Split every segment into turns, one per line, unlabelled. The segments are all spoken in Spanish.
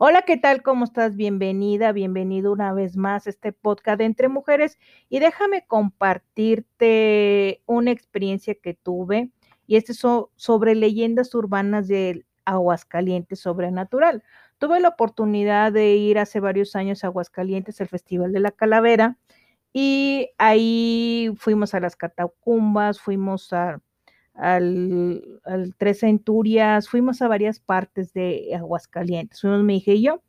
Hola, ¿qué tal? ¿Cómo estás? Bienvenida, bienvenido una vez más a este podcast de Entre Mujeres y déjame compartirte una experiencia que tuve y este es sobre leyendas urbanas de Aguascalientes Sobrenatural. Tuve la oportunidad de ir hace varios años a Aguascalientes, al Festival de la Calavera, y ahí fuimos a las catacumbas, fuimos a al, Tres Centurias, fuimos a varias partes de Aguascalientes, fuimos mi hija y yo,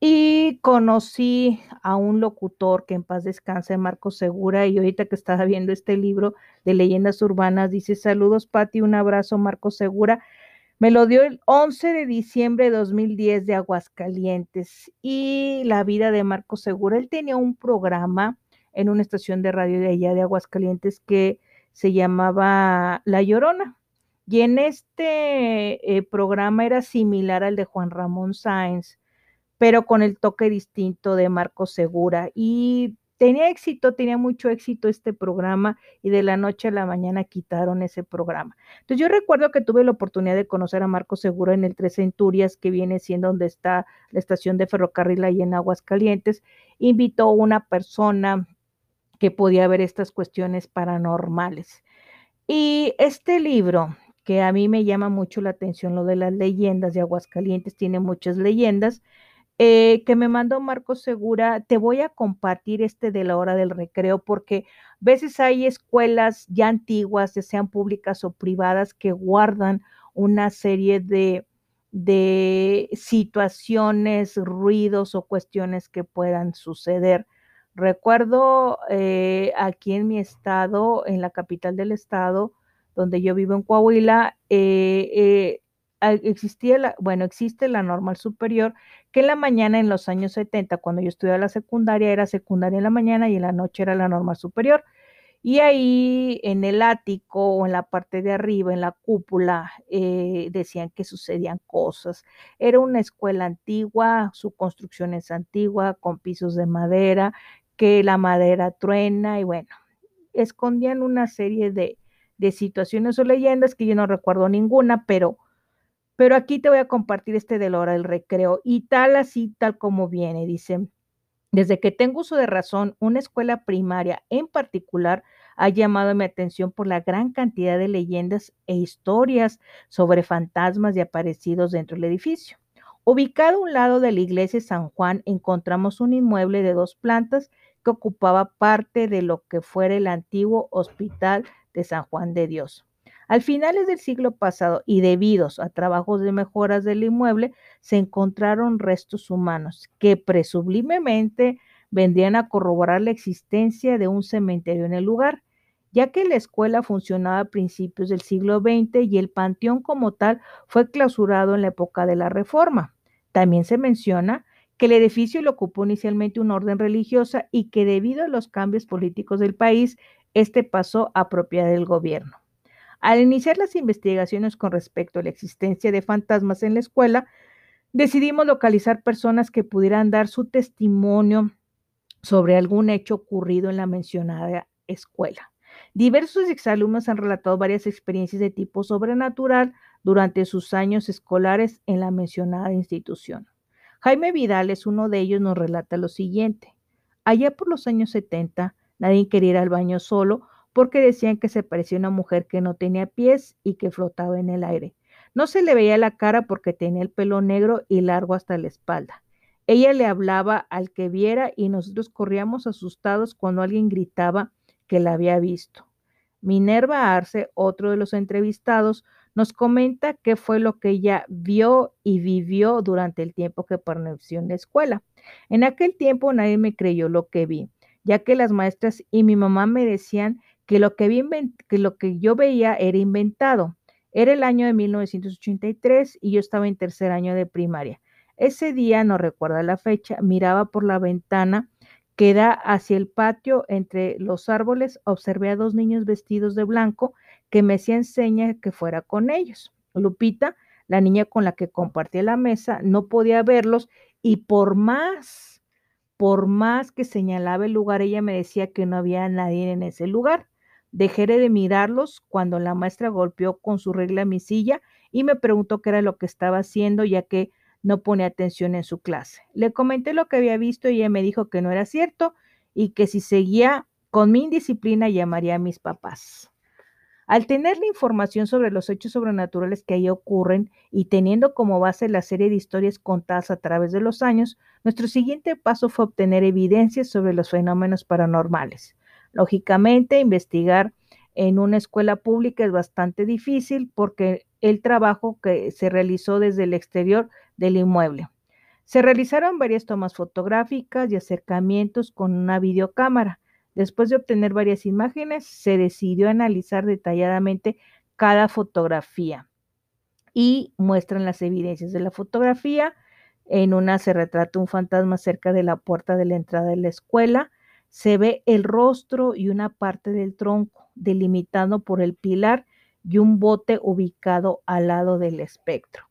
y conocí a un locutor que en paz descanse, Marco Segura, y ahorita que estaba viendo este libro de leyendas urbanas, dice, saludos Pati, un abrazo Marco Segura, me lo dio el 11 de diciembre de 2010 de Aguascalientes y la vida de Marco Segura, él tenía un programa en una estación de radio de allá de Aguascalientes que se llamaba La Llorona. Y en este eh, programa era similar al de Juan Ramón Sáenz, pero con el toque distinto de Marco Segura. Y tenía éxito, tenía mucho éxito este programa y de la noche a la mañana quitaron ese programa. Entonces yo recuerdo que tuve la oportunidad de conocer a Marco Segura en el Tres Centurias, que viene siendo donde está la estación de ferrocarril ahí en Aguascalientes. Invitó a una persona que podía ver estas cuestiones paranormales. Y este libro, que a mí me llama mucho la atención, lo de las leyendas de Aguascalientes, tiene muchas leyendas, eh, que me mandó Marco Segura, te voy a compartir este de la hora del recreo, porque a veces hay escuelas ya antiguas, ya sean públicas o privadas, que guardan una serie de, de situaciones, ruidos o cuestiones que puedan suceder Recuerdo eh, aquí en mi estado, en la capital del estado, donde yo vivo en Coahuila, eh, eh, existía la, bueno, existe la normal superior, que en la mañana, en los años 70, cuando yo estudiaba la secundaria, era secundaria en la mañana y en la noche era la normal superior. Y ahí en el ático o en la parte de arriba, en la cúpula, decían que sucedían cosas. Era una escuela antigua, su construcción es antigua, con pisos de madera, que la madera truena y bueno, escondían una serie de, de situaciones o leyendas que yo no recuerdo ninguna, pero, pero aquí te voy a compartir este de la hora del recreo y tal así, tal como viene, dice. Desde que tengo uso de razón, una escuela primaria en particular ha llamado mi atención por la gran cantidad de leyendas e historias sobre fantasmas y aparecidos dentro del edificio. Ubicado a un lado de la iglesia San Juan, encontramos un inmueble de dos plantas que ocupaba parte de lo que fuera el antiguo hospital de San Juan de Dios. Al finales del siglo pasado y debidos a trabajos de mejoras del inmueble, se encontraron restos humanos que presubliblemente vendrían a corroborar la existencia de un cementerio en el lugar, ya que la escuela funcionaba a principios del siglo XX y el panteón como tal fue clausurado en la época de la Reforma. También se menciona que el edificio lo ocupó inicialmente una orden religiosa y que debido a los cambios políticos del país, este pasó a propiedad del gobierno. Al iniciar las investigaciones con respecto a la existencia de fantasmas en la escuela, decidimos localizar personas que pudieran dar su testimonio sobre algún hecho ocurrido en la mencionada escuela. Diversos exalumnos han relatado varias experiencias de tipo sobrenatural durante sus años escolares en la mencionada institución. Jaime Vidal es uno de ellos, nos relata lo siguiente. Allá por los años 70, nadie quería ir al baño solo porque decían que se parecía una mujer que no tenía pies y que flotaba en el aire. No se le veía la cara porque tenía el pelo negro y largo hasta la espalda. Ella le hablaba al que viera y nosotros corríamos asustados cuando alguien gritaba que la había visto. Minerva Arce, otro de los entrevistados, nos comenta qué fue lo que ella vio y vivió durante el tiempo que permaneció en la escuela. En aquel tiempo nadie me creyó lo que vi, ya que las maestras y mi mamá me decían que lo que, vi que, lo que yo veía era inventado. Era el año de 1983 y yo estaba en tercer año de primaria. Ese día, no recuerdo la fecha, miraba por la ventana que da hacia el patio entre los árboles, observé a dos niños vestidos de blanco que me hacían señas que fuera con ellos. Lupita, la niña con la que compartía la mesa, no podía verlos y por más, por más que señalaba el lugar, ella me decía que no había nadie en ese lugar. Dejé de mirarlos cuando la maestra golpeó con su regla mi silla y me preguntó qué era lo que estaba haciendo, ya que no pone atención en su clase. Le comenté lo que había visto y ella me dijo que no era cierto y que si seguía con mi indisciplina llamaría a mis papás. Al tener la información sobre los hechos sobrenaturales que ahí ocurren y teniendo como base la serie de historias contadas a través de los años, nuestro siguiente paso fue obtener evidencias sobre los fenómenos paranormales. Lógicamente, investigar en una escuela pública es bastante difícil porque el trabajo que se realizó desde el exterior del inmueble. Se realizaron varias tomas fotográficas y acercamientos con una videocámara. Después de obtener varias imágenes, se decidió analizar detalladamente cada fotografía y muestran las evidencias de la fotografía. En una se retrata un fantasma cerca de la puerta de la entrada de la escuela. Se ve el rostro y una parte del tronco delimitado por el pilar y un bote ubicado al lado del espectro.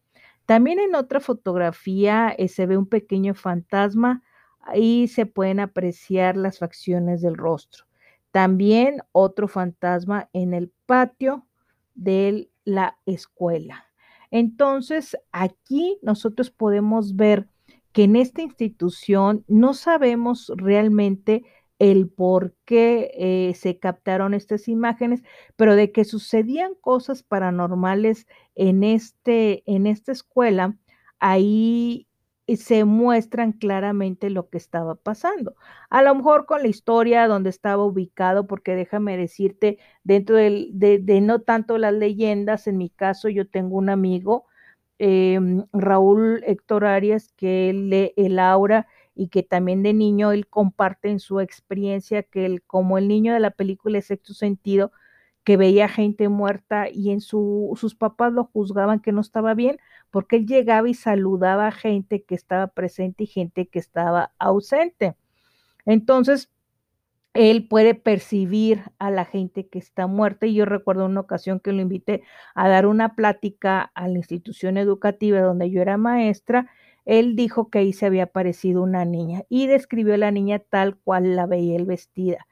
También en otra fotografía eh, se ve un pequeño fantasma Ahí se pueden apreciar las facciones del rostro. También otro fantasma en el patio de la escuela. Entonces, aquí nosotros podemos ver que en esta institución no sabemos realmente el por qué eh, se captaron estas imágenes, pero de que sucedían cosas paranormales en, este, en esta escuela, ahí se muestran claramente lo que estaba pasando. A lo mejor con la historia donde estaba ubicado, porque déjame decirte, dentro de, no tanto las leyendas, en mi caso yo tengo un amigo, em, Raúl Héctor Arias, que lee el aura y que también de niño él comparte en su experiencia que él, como el niño de la película Sexto Sentido, que veía gente muerta y en su, sus papás lo juzgaban que no estaba bien, porque él llegaba y saludaba a gente que estaba presente y gente que estaba ausente. Entonces, él puede percibir a la gente que está muerta. Y yo recuerdo una ocasión que lo invité a dar una plática a la institución educativa donde yo era maestra. Él dijo que ahí se había aparecido una niña y describió a la niña tal cual la veía él vestida.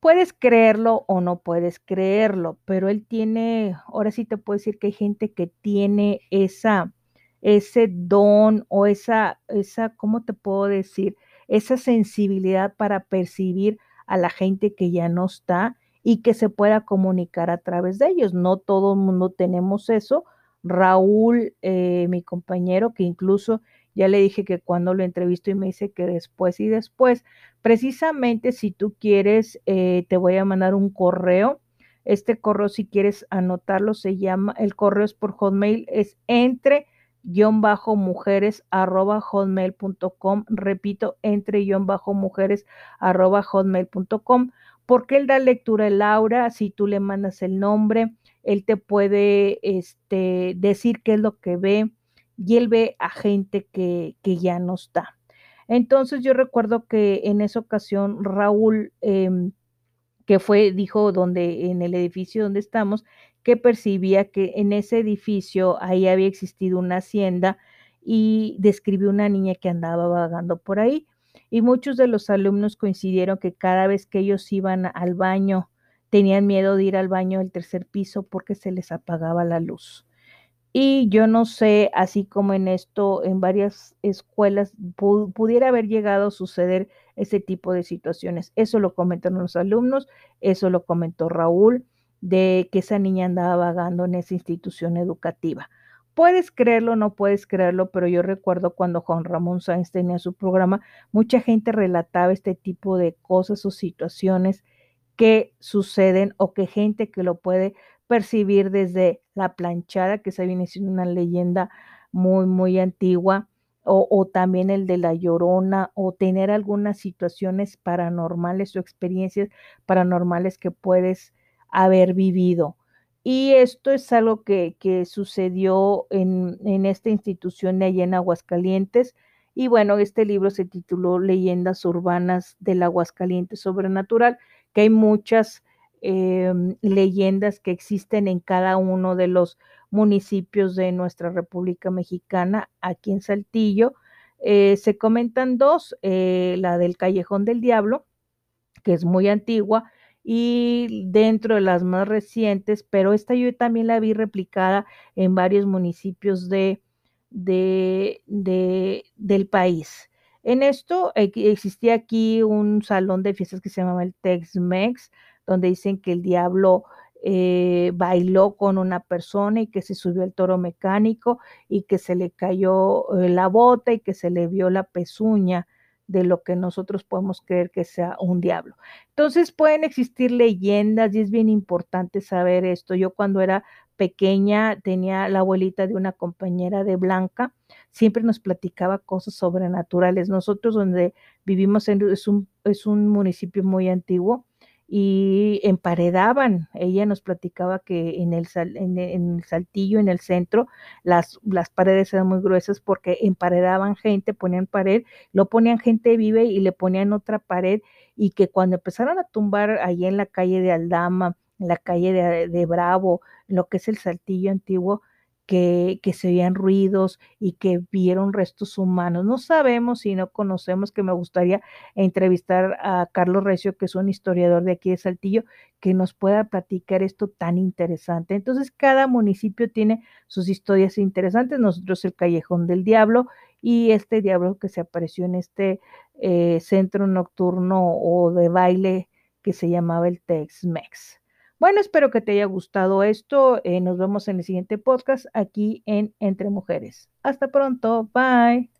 Puedes creerlo o no puedes creerlo, pero él tiene, ahora sí te puedo decir que hay gente que tiene esa, ese don o esa, esa, ¿cómo te puedo decir? Esa sensibilidad para percibir a la gente que ya no está y que se pueda comunicar a través de ellos. No todo el mundo tenemos eso. Raúl, eh, mi compañero, que incluso ya le dije que cuando lo entrevisto y me dice que después y después, precisamente si tú quieres, eh, te voy a mandar un correo. Este correo, si quieres anotarlo, se llama, el correo es por Hotmail, es entre guion bajo mujeres arroba hotmail.com, repito, entre guion bajo mujeres arroba hotmail.com, porque él da lectura a Laura, si tú le mandas el nombre, él te puede este, decir qué es lo que ve, y él ve a gente que, ya no está. Entonces yo recuerdo que en esa ocasión Raúl, em, que fue, dijo, donde en el edificio donde estamos, que percibía que en ese edificio ahí había existido una hacienda y describió una niña que andaba vagando por ahí. Y muchos de los alumnos coincidieron que cada vez que ellos iban al baño, tenían miedo de ir al baño del tercer piso porque se les apagaba la luz. Y yo no sé, así como en esto, en varias escuelas pudiera haber llegado a suceder ese tipo de situaciones. Eso lo comentaron los alumnos, eso lo comentó Raúl, de que esa niña andaba vagando en esa institución educativa. Puedes creerlo, no puedes creerlo, pero yo recuerdo cuando Juan Ramón Sáenz tenía su programa, mucha gente relataba este tipo de cosas o situaciones que suceden o que gente que lo puede percibir desde la planchada, que se viene siendo una leyenda muy, muy antigua, o, también el de la llorona, o tener algunas situaciones paranormales o experiencias paranormales que puedes haber vivido. Y esto es algo que, sucedió en, en, esta institución de allá en Aguascalientes. Y bueno, este libro se tituló Leyendas Urbanas del Aguascalientes Sobrenatural, que hay muchas Em, leyendas que existen en cada uno de los municipios de nuestra República Mexicana, aquí en Saltillo. Eh, se comentan dos, eh, la del Callejón del Diablo, que es muy antigua, y dentro de las más recientes, pero esta yo también la vi replicada en varios municipios de, de, de, del país. En esto existía aquí un salón de fiestas que se llamaba el Tex-Mex, donde dicen que el diablo eh, bailó con una persona y que se subió el toro mecánico y que se le cayó eh, la bota y que se le vio la pezuña de lo que nosotros podemos creer que sea un diablo. Entonces pueden existir leyendas y es bien importante saber esto. Yo cuando era pequeña tenía la abuelita de una compañera de Blanca, siempre nos platicaba cosas sobrenaturales. Nosotros donde vivimos en, es, un, es un municipio muy antiguo y emparedaban. Ella nos platicaba que en el, en, el saltillo, en el centro, las, las, paredes eran muy gruesas porque emparedaban gente, ponían pared, lo ponían gente vive y le ponían otra pared y que cuando empezaron a tumbar allí en la calle de Aldama, en la calle de, Bravo, en lo que es el saltillo antiguo, que, que, se oían ruidos y que vieron restos humanos. No sabemos si no conocemos, que me gustaría entrevistar a Carlos Recio, que es un historiador de aquí de Saltillo, que nos pueda platicar esto tan interesante. Entonces, cada municipio tiene sus historias interesantes. Nosotros el Callejón del Diablo y este diablo que se apareció en este eh, centro nocturno o de baile que se llamaba el Tex-Mex. Bueno, espero que te haya gustado esto. Eh, nos vemos en el siguiente podcast aquí en Entre Mujeres. Hasta pronto. Bye.